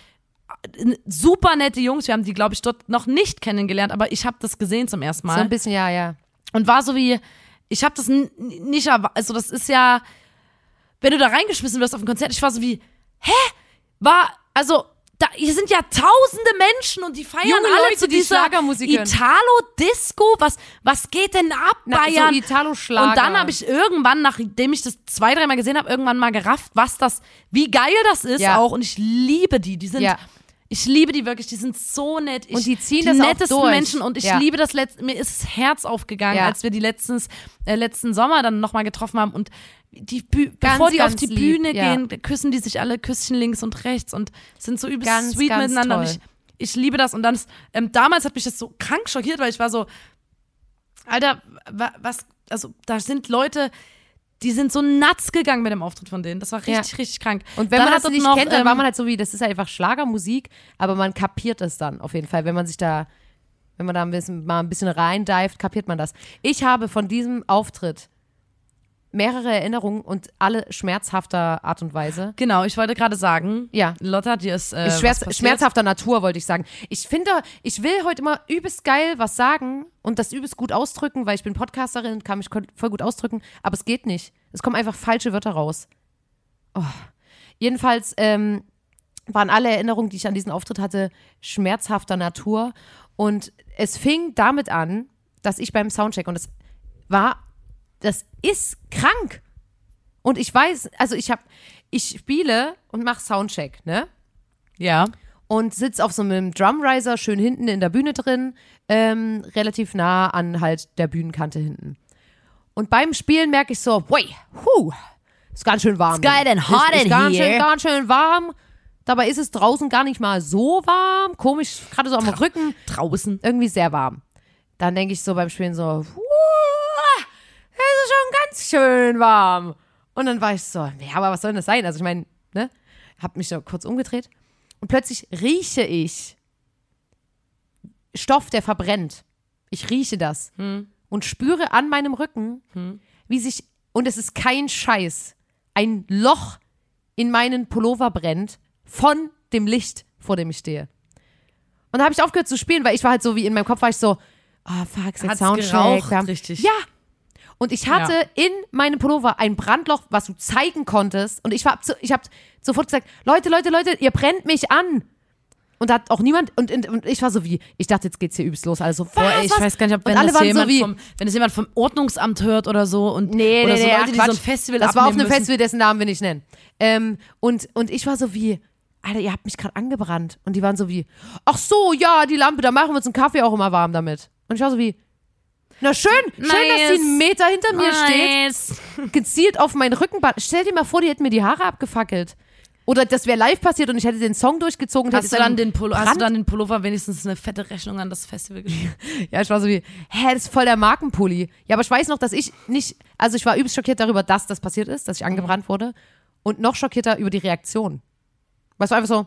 super nette Jungs. Wir haben die, glaube ich, dort noch nicht kennengelernt, aber ich habe das gesehen zum ersten Mal so ein bisschen, ja, ja. und war so wie, ich habe das nicht, erwa- also das ist ja, wenn du da reingeschmissen wirst auf ein Konzert, ich war so wie, hä? War, also, da, hier sind ja tausende Menschen und die feiern Junge alle Leute, zu die dieser hören. Italo-Disco. Was, was geht denn ab, Na, Bayern? so Italo-Schlager. und dann habe ich irgendwann, nachdem ich das zwei, dreimal gesehen habe, irgendwann mal gerafft, was das, wie geil das ist Ja. auch. Und ich liebe die. Die sind, Ja. Ich liebe die wirklich. Die sind so nett. Ich, Und die ziehen die das auch nettesten durch. Menschen. Und ich Ja. liebe das letzte, mir ist das Herz aufgegangen, Ja. als wir die letztens, äh, letzten Sommer dann nochmal getroffen haben und die Bü Ganz, bevor die auf die lieb, Bühne ja. gehen, küssen die sich alle Küsschen links und rechts und sind so übelst Ganz, sweet ganz miteinander. Ich, ich liebe das. Und dann ist, ähm, damals hat mich das so krank schockiert, weil ich war so, Alter, wa, was, also da sind Leute, die sind so nuts gegangen mit dem Auftritt von denen. Das war richtig, Ja. richtig krank. Und wenn Dann man das nicht noch, kennt, dann ähm, war man halt so wie, das ist einfach Schlagermusik, aber man kapiert es dann auf jeden Fall. Wenn man sich da, wenn man da ein bisschen, mal ein bisschen reindived, kapiert man das. Ich habe von diesem Auftritt mehrere Erinnerungen und alle schmerzhafter Art und Weise. Genau, ich wollte gerade sagen, Ja. Lotta, dir ist äh, Schmerz, schmerzhafter Natur, wollte ich sagen. Ich finde, ich will heute immer übelst geil was sagen und das übelst gut ausdrücken, weil ich bin Podcasterin und kann mich voll gut ausdrücken, aber es geht nicht. Es kommen einfach falsche Wörter raus. Oh. Jedenfalls ähm, waren alle Erinnerungen, die ich an diesen Auftritt hatte, schmerzhafter Natur. Und es fing damit an, dass ich beim Soundcheck, und es war, das ist krank. Und ich weiß, also ich habe, ich spiele und mache Soundcheck, ne? Ja. und sitze auf so einem Drumriser schön hinten in der Bühne drin, ähm, relativ nah an halt der Bühnenkante hinten. Und beim Spielen merke ich so, wait, hu, ist ganz schön warm. It's geil and hot ist, ist in ganz here. Schön, ganz schön warm. Dabei ist es draußen gar nicht mal so warm. Komisch, gerade so am Rücken Draußen. irgendwie sehr warm. Dann denke ich so beim Spielen so, "Uah, es ist schon ganz schön warm. Und dann war ich so, ja, aber was soll denn das sein? Also ich meine, ne, hab mich so kurz umgedreht und plötzlich rieche ich Stoff, der verbrennt. Ich rieche das und spüre an meinem Rücken, wie sich, und es ist kein Scheiß, ein Loch in meinen Pullover brennt von dem Licht, vor dem ich stehe. Und da habe ich aufgehört zu spielen, weil ich war halt so wie in meinem Kopf war ich so, ah fuck, ist jetzt Soundcheck. geraucht, haben- richtig. Ja. Und ich hatte in meinem Pullover ein Brandloch, was du zeigen konntest. Und ich ich habe sofort gesagt, Leute, Leute, Leute, ihr brennt mich an. Und da hat auch niemand, und, und, ich war so wie, ich dachte, jetzt geht's hier übelst los. Also, was, Boah, ich was? weiß gar nicht, ob wenn das so jemand wie, vom, wenn das jemand vom Ordnungsamt hört oder so und Nee, oder nee, so nee, Leute, ja, so ein Festival Das war auf einem müssen. Festival, dessen Namen wir nicht nennen. Ähm, und, und ich war so wie, Alter, ihr habt mich gerade angebrannt. Und die waren so wie, ach so, ja, die Lampe, da machen wir uns einen Kaffee auch immer warm damit. Und ich war so wie, na schön, schön, dass sie einen Meter hinter mir steht, Nice. gezielt auf meinen Rückenband. Stell dir mal vor, die hätten mir die Haare abgefackelt. Oder das wäre live passiert und ich hätte den Song durchgezogen. Hast du, dann den Pullo, hast du dann den Pullover wenigstens eine fette Rechnung an das Festival geschrieben? Ja, ich war so wie, hä, das ist voll der Markenpulli. Ja, aber ich weiß noch, dass ich nicht, also ich war übelst schockiert darüber, dass das passiert ist, dass ich angebrannt wurde. Und noch schockierter über die Reaktion. Weißt du, einfach so,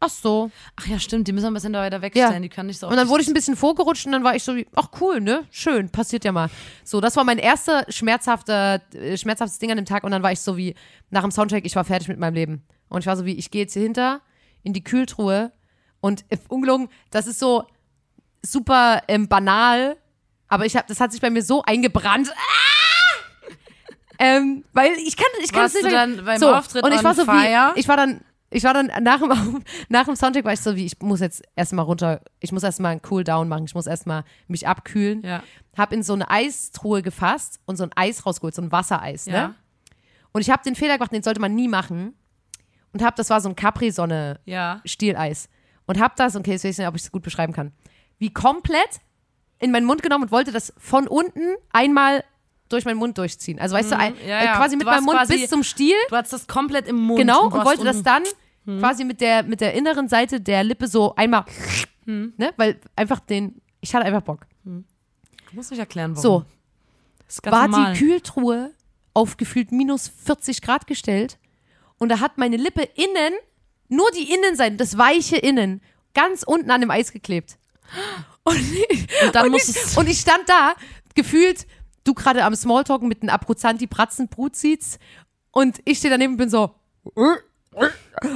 ach so. Ach ja, stimmt, die müssen wir ein bisschen da weiter wegstellen, die können nicht so Und dann wurde ich ein bisschen vorgerutscht und dann war ich so wie, ach cool, ne? Schön, passiert ja mal. So, das war mein erster schmerzhafter, äh, schmerzhaftes Ding an dem Tag und dann war ich so wie, nach dem Soundcheck, ich war fertig mit meinem Leben. Und ich war so wie, ich gehe jetzt hier hinter in die Kühltruhe und äh, ungelogen, das ist so super ähm, banal, aber ich hab, das hat sich bei mir so eingebrannt. Ah! Ähm, weil ich kann, ich kann Warst es nicht du dann beim so, Auftritt und ich war so fire? wie, ich war dann, ich war dann nach dem, nach dem Soundcheck war ich so wie, ich muss jetzt erstmal runter, ich muss erstmal einen Cooldown machen, ich muss erstmal mich abkühlen. Ja. Hab in so eine Eistruhe gefasst und so ein Eis rausgeholt, so ein Wassereis, Ja. ne? Und ich habe den Fehler gemacht, den sollte man nie machen. Und hab, das war so ein Capri-Sonne Ja. Stieleis. Und hab das, okay, jetzt weiß ich nicht, ob ich es gut beschreiben kann, wie komplett in meinen Mund genommen und wollte das von unten einmal durch meinen Mund durchziehen. Also weißt du, ein, ja, äh, ja. quasi mit meinem Mund quasi- bis zum Stiel. Du hattest das komplett im Mund. Genau, und warst wollte das dann quasi mit der, mit der inneren Seite der Lippe so einmal, ne, weil einfach den, ich hatte einfach Bock. Du musst mich erklären, warum. So, war normal. die Kühltruhe auf gefühlt minus 40 Grad gestellt und da hat meine Lippe innen, nur die Innenseite, das weiche Innen, ganz unten an dem Eis geklebt. Und, Und dann und, ich, und ich stand da, gefühlt, du gerade am Smalltalken mit einem Abruzzanti Bratzen Brutzits und ich stehe daneben und bin so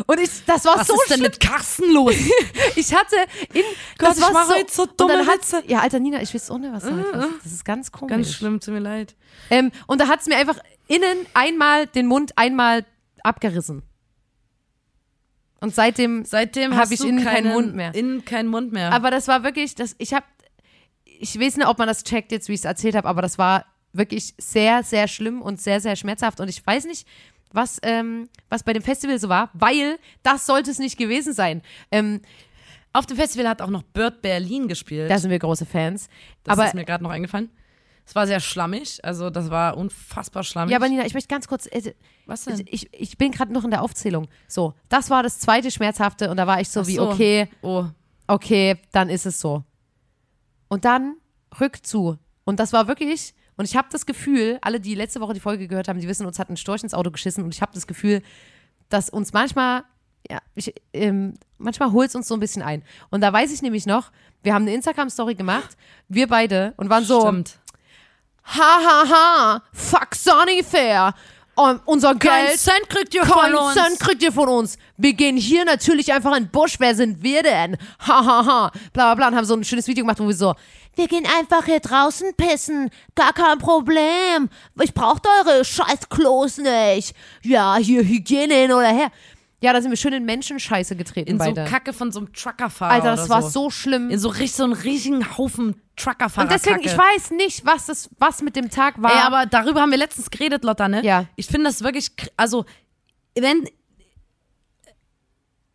und ich, das war Was so ist denn schlimm. mit Carsten los? Ich hatte in Gott, das ich war so, so und dann dumme hat, Witze. Ja, alter Nina, ich weiß nicht, was halt was. Das ist ganz komisch. Ganz schlimm, tut mir leid. Ähm, und da hat es mir einfach innen einmal den Mund einmal abgerissen. Und seitdem, Seitdem Hab hast ich innen keinen keinen Mund mehr. Innen keinen Mund mehr. aber das war wirklich, das, ich habe, ich weiß nicht, ob man das checkt jetzt, wie ich es erzählt habe, aber das war wirklich sehr, sehr schlimm und sehr, sehr schmerzhaft. Und ich weiß nicht, was, ähm, was bei dem Festival so war, weil das sollte es nicht gewesen sein. Ähm, Auf dem Festival hat auch noch Bird Berlin gespielt. da sind wir große Fans. das aber ist mir gerade noch eingefallen. Es war sehr schlammig, also das war unfassbar schlammig. Ja, aber Nina, ich möchte ganz kurz, äh, Was denn? ich, ich bin gerade noch in der Aufzählung. So, das war das zweite Schmerzhafte und da war ich so Ach wie, so. okay, Oh, okay, dann ist es so. Und dann Rückzu. Und das war wirklich, und ich habe das Gefühl, alle, die letzte Woche die Folge gehört haben, die wissen, uns hat ein Storch ins Auto geschissen und ich habe das Gefühl, dass uns manchmal, ja, ich, ähm, manchmal holt es uns so ein bisschen ein. Und da weiß ich nämlich noch, wir haben eine Instagram-Story gemacht, wir beide, und waren so, stimmt. ha ha ha, fuck Sunnyfair. Um, unser Geld, Cent kriegt ihr kein Cent kriegt ihr von uns. Wir gehen hier natürlich einfach in den Busch. Wer sind wir denn? Ha ha ha. Bla bla bla. Und haben so ein schönes Video gemacht, wo wir so, wir gehen einfach hier draußen pissen. Gar kein Problem. Ich braucht eure scheiß Klos nicht. Ja, hier Hygiene hin oder her. Ja, da sind wir schön in Menschenscheiße getreten In so beide. Kacke von so einem Truckerfahrer. Alter, oder das war so. so schlimm. In so richtig so einen riesigen Haufen Truckerfahrer. Und deswegen, ich weiß nicht, was das, was mit dem Tag war. Ey, aber darüber haben wir letztens geredet, Lotta, ne? Ja. Ich finde das wirklich, kr- also, wenn,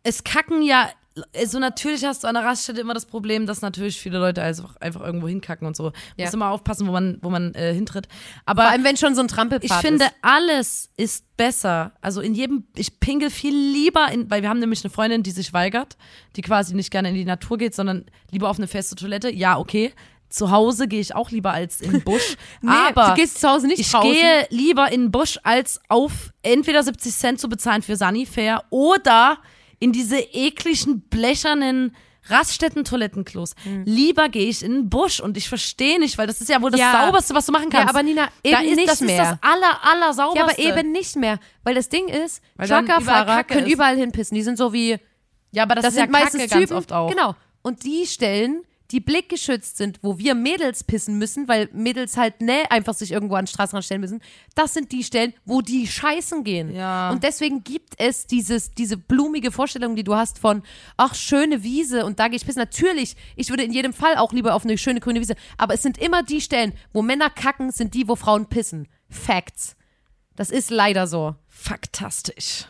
es kacken ja, also natürlich hast du an der Raststätte immer das Problem, dass natürlich viele Leute einfach, einfach irgendwo hinkacken und so. Ja. Muss immer aufpassen, wo man, wo man äh, hintritt. Aber Vor allem, wenn schon so ein Trampelpfad ich finde, ist. alles ist besser. Also in jedem, ich pinkel viel lieber in, weil wir haben nämlich eine Freundin, die sich weigert, die quasi nicht gerne in die Natur geht, sondern lieber auf eine feste Toilette. Ja, okay. Zu Hause gehe ich auch lieber als in den Busch. Nee, aber du gehst zu Hause nicht ich draußen. gehe lieber in den Busch, als auf entweder 70 Cent zu bezahlen für Sanifair oder in diese ekligen, blechernen Raststätten-Toilettenklos. Lieber gehe ich in den Busch und ich verstehe nicht, weil das ist ja wohl das Ja. Sauberste, was du machen Ja, kannst. aber Nina, da eben ist, nicht das mehr. ist das aller, aller Ja, sauberste. aber eben nicht mehr. Weil das Ding ist, Weil Truckerfahrer können ist. überall hinpissen. Die sind so wie, Ja, aber das, das ist ja sind meistens Kacke Typen. ganz oft auch. Genau. Und die Stellen, die blickgeschützt sind, wo wir Mädels pissen müssen, weil Mädels halt ne einfach sich irgendwo an den Straßenrand stellen müssen, das sind die Stellen, wo die scheißen gehen. Ja. Und deswegen gibt es dieses, diese blumige Vorstellung, die du hast von, ach, schöne Wiese und da gehe ich pissen. Natürlich, ich würde in jedem Fall auch lieber auf eine schöne grüne Wiese, aber es sind immer die Stellen, wo Männer kacken, sind die, wo Frauen pissen. Facts. Das ist leider so. Faktastisch.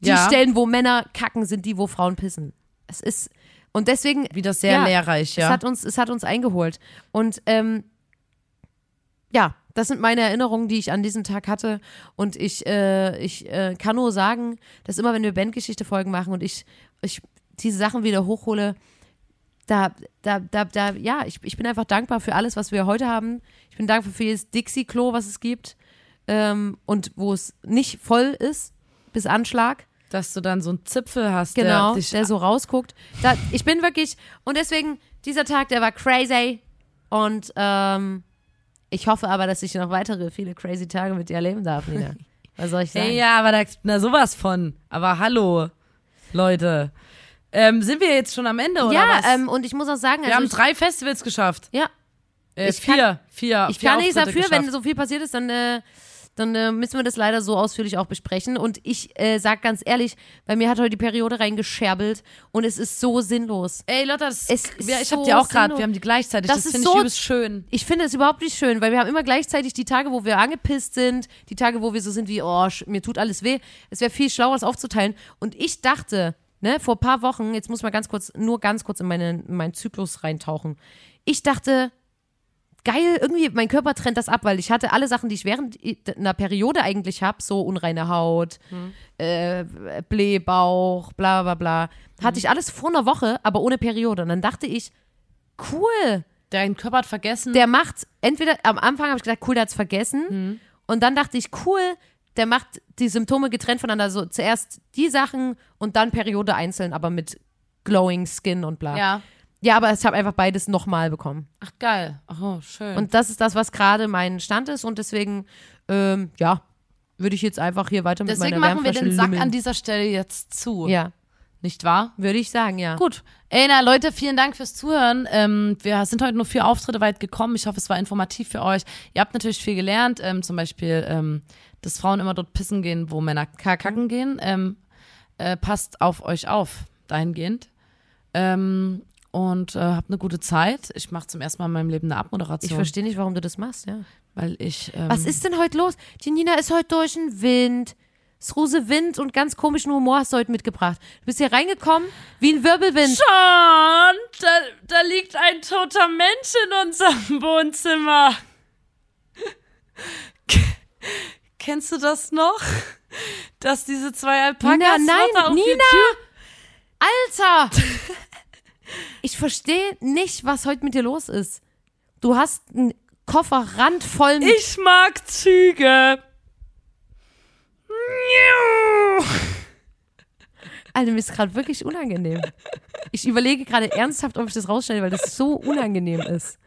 Die ja, Stellen, wo Männer kacken, sind die, wo Frauen pissen. Es ist und deswegen wieder sehr ja, lehrreich, ja. Es hat uns, es hat uns eingeholt und ähm, ja, das sind meine Erinnerungen, die ich an diesem Tag hatte und ich, äh, ich äh, kann nur sagen, dass immer, wenn wir Bandgeschichte-Folgen machen und ich, ich diese Sachen wieder hochhole, da, da, da, da, ja, ich, ich bin einfach dankbar für alles, was wir heute haben. Ich bin dankbar für jedes Dixie-Klo, was es gibt ähm, und wo es nicht voll ist bis Anschlag. Dass du dann so einen Zipfel hast, Genau, der dich der so rausguckt. Da, ich bin wirklich, und deswegen, dieser Tag, der war crazy. Und ähm, ich hoffe aber, dass ich noch weitere, viele crazy Tage mit dir erleben darf, Nina. Was soll ich sagen? Hey, ja, aber da, na sowas von. Aber hallo, Leute. Ähm, sind wir jetzt schon am Ende, oder ja was? ähm, und ich muss auch sagen, wir also haben ich, drei Festivals geschafft. ja, Äh, Ich kann- vier, vier. ich vier kann nichts dafür, wenn geschafft. so viel passiert ist, dann, äh, dann äh, müssen wir das leider so ausführlich auch besprechen. Und ich äh, sag ganz ehrlich, bei mir hat heute die Periode reingescherbelt und es ist so sinnlos. Ey, Lotta, das Es ist, ja, ich hab so die auch gerade, wir haben die gleichzeitig. Das Das, ist finde so- ich übelst schön. Ich finde es überhaupt nicht schön, weil wir haben immer gleichzeitig die Tage, wo wir angepisst sind, die Tage, wo wir so sind wie, oh, mir tut alles weh. Es wäre viel schlauer, das aufzuteilen. Und ich dachte, ne, vor ein paar Wochen, jetzt muss man ganz kurz, nur ganz kurz in, meine, in meinen Zyklus reintauchen. Ich dachte, geil, irgendwie, mein Körper trennt das ab, weil ich hatte alle Sachen, die ich während einer Periode eigentlich habe, so unreine Haut, äh, Blähbauch, bla bla bla, hatte ich alles vor einer Woche, aber ohne Periode. Und dann dachte ich, cool, Dein Körper hat vergessen. der macht entweder am Anfang habe ich gedacht, cool, der hat's vergessen. Und dann dachte ich, cool, der macht die Symptome getrennt voneinander. So zuerst die Sachen und dann Periode einzeln, aber mit glowing Skin und bla. ja. Ja, aber ich habe einfach beides nochmal bekommen. Ach, geil. Oh, schön. Und das ist das, was gerade mein Stand ist. Und deswegen, ähm, ja, würde ich jetzt einfach hier weiter mit Deswegen meiner machen wir den Sack lümmeln. an dieser Stelle jetzt zu. Ja, Nicht wahr? würde ich sagen, ja. Gut. Ey, na Leute, vielen Dank fürs Zuhören. Ähm, wir sind heute nur vier Auftritte weit gekommen. Ich hoffe, es war informativ für euch. Ihr habt natürlich viel gelernt. Ähm, zum Beispiel, ähm, dass Frauen immer dort pissen gehen, wo Männer kacken gehen. Ähm, äh, passt auf euch auf, dahingehend. Ähm, und äh, habt eine gute Zeit. Ich mache zum ersten Mal in meinem Leben eine Abmoderation. Ich verstehe nicht, warum du das machst, ja. Weil ich. Ähm, Was ist denn heute los? Die Nina ist heute durch den Wind. Sruse Wind und ganz komischen Humor hast du heute mitgebracht. Du bist hier reingekommen wie ein Wirbelwind. Schon, da, da liegt ein toter Mensch in unserem Wohnzimmer. K Kennst du das noch? Dass diese zwei Alpakas Nina, nein, auf die Nina! Tür- Alter! Ich verstehe nicht, was heute mit dir los ist. Du hast einen Koffer randvoll mit. Ich mag Züge. Alter, mir ist gerade wirklich unangenehm. Ich überlege gerade ernsthaft, ob ich das rausstelle, weil das so unangenehm ist.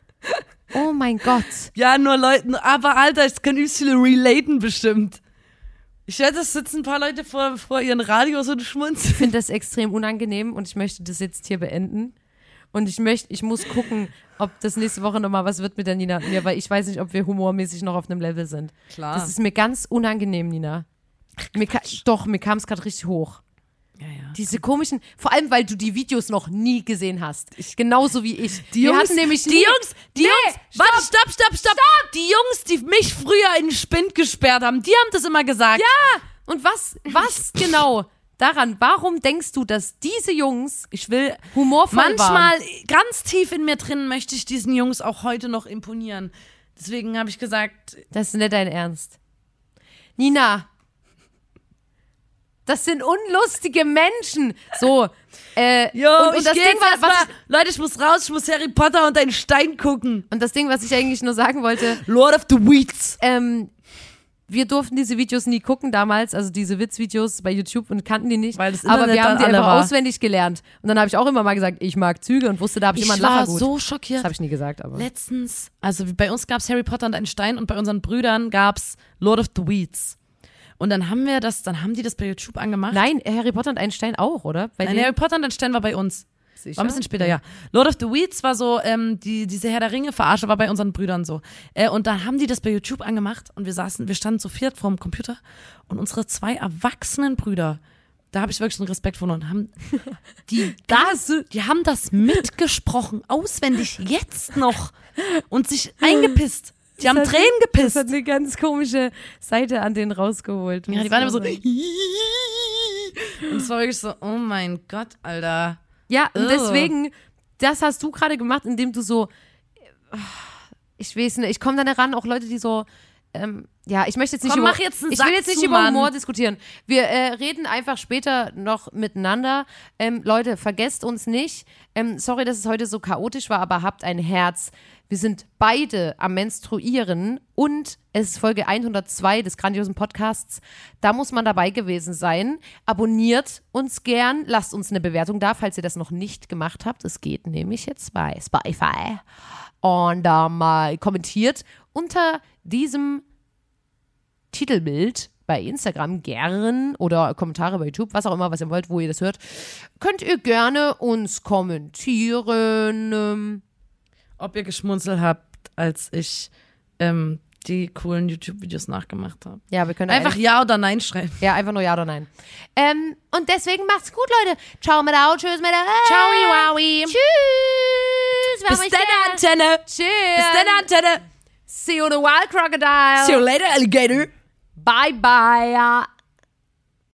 Oh mein Gott. Ja, nur Leuten, aber Alter, es können übelst viele relaten bestimmt. Ich werde, das sitzen ein paar Leute vor, vor ihren Radios und schmunzeln. Ich finde das extrem unangenehm und ich möchte das jetzt hier beenden. Und ich möchte, ich muss gucken, ob das nächste Woche nochmal was wird mit der Nina und mir, weil ich weiß nicht, ob wir humormäßig noch auf einem Level sind. Klar. Das ist mir ganz unangenehm, Nina. Mir doch, mir kam es gerade richtig hoch. Ja, ja. Diese komischen, vor allem weil du die Videos noch nie gesehen hast. genauso wie ich. Die Wir Jungs, hatten nämlich die nie, Jungs, die Nee, Jungs, warte, stopp, stopp, stopp, Die Jungs, die mich früher in den Spind gesperrt haben, die haben das immer gesagt. Ja! Und was, was genau daran, warum denkst du, dass diese Jungs, ich will humorvoll waren? Manchmal, ganz tief in mir drin, möchte ich diesen Jungs auch heute noch imponieren. Deswegen habe ich gesagt, Das ist nicht dein Ernst. Nina, das sind unlustige Menschen. So, äh, Jo, und, und ich das Ding war, was mal, ich, Leute, ich muss raus, ich muss Harry Potter und einen Stein gucken. und das Ding, was ich eigentlich nur sagen wollte, Lord of the Weeds. ähm, wir durften diese Videos nie gucken damals, also diese Witzvideos bei YouTube und kannten die nicht. Weil das aber Internet wir haben die einfach war. auswendig gelernt. Und dann habe ich auch immer mal gesagt, ich mag Züge und wusste, da habe ich, immer Ich einen war Lachergut. so schockiert. das habe ich nie gesagt, aber. Letztens, also bei uns gab es Harry Potter und einen Stein und bei unseren Brüdern gab es Lord of the Weeds. Und dann haben wir das, dann haben die das bei YouTube angemacht. Nein, Harry Potter und Einstein auch, oder? Bei Nein? Harry Potter und ein Stein war bei uns. Sicher? War ein bisschen später, ja. Lord of the Weeds war so, ähm, die, diese Herr der Ringe-Verarsche war bei unseren Brüdern so. Äh, und dann haben die das bei YouTube angemacht und wir saßen, wir standen zu viert vorm Computer und unsere zwei erwachsenen Brüder, da habe ich wirklich einen Respekt von und haben die das, die haben das mitgesprochen, auswendig, jetzt noch und sich eingepisst. Die haben hat- Tränen Das gepisst. hat eine ganz komische Seite an denen rausgeholt. Ja, die waren immer so. Und es war wirklich so, oh mein Gott, Alter. Ja, und deswegen, das hast du gerade gemacht, indem du so, ich weiß nicht, ich komme da nicht ran, auch Leute, die so, ähm, ja, ich möchte jetzt nicht Komm, über, mach jetzt einen ich Sack will jetzt nicht zu, über Mann. Humor diskutieren. Wir äh, reden einfach später noch miteinander. Ähm, Leute, vergesst uns nicht. Ähm, sorry, dass es heute so chaotisch war, aber habt ein Herz. Wir sind beide am Menstruieren und es ist Folge 102 des grandiosen Podcasts. Da muss man dabei gewesen sein. Abonniert uns gern, lasst uns eine Bewertung da, falls ihr das noch nicht gemacht habt. Es geht nämlich jetzt bei Spotify. Und ähm, äh, kommentiert unter diesem Titelbild bei Instagram gern oder Kommentare bei YouTube, was auch immer, was ihr wollt, wo ihr das hört, könnt ihr gerne uns kommentieren. Ob ihr geschmunzelt habt, als ich ähm, die coolen YouTube-Videos nachgemacht habe. Ja, wir können Einfach Ja oder Nein schreiben. ja, einfach nur ja oder nein. Ähm, und deswegen macht's gut, Leute. Ciao mit au, tschüss mit au. Ciao, wowi. Tschüss. Bis dann. Antenne. Tschüss. Bis dann, Antenne. See you in a wild crocodile. See you later, Alligator. Bye bye.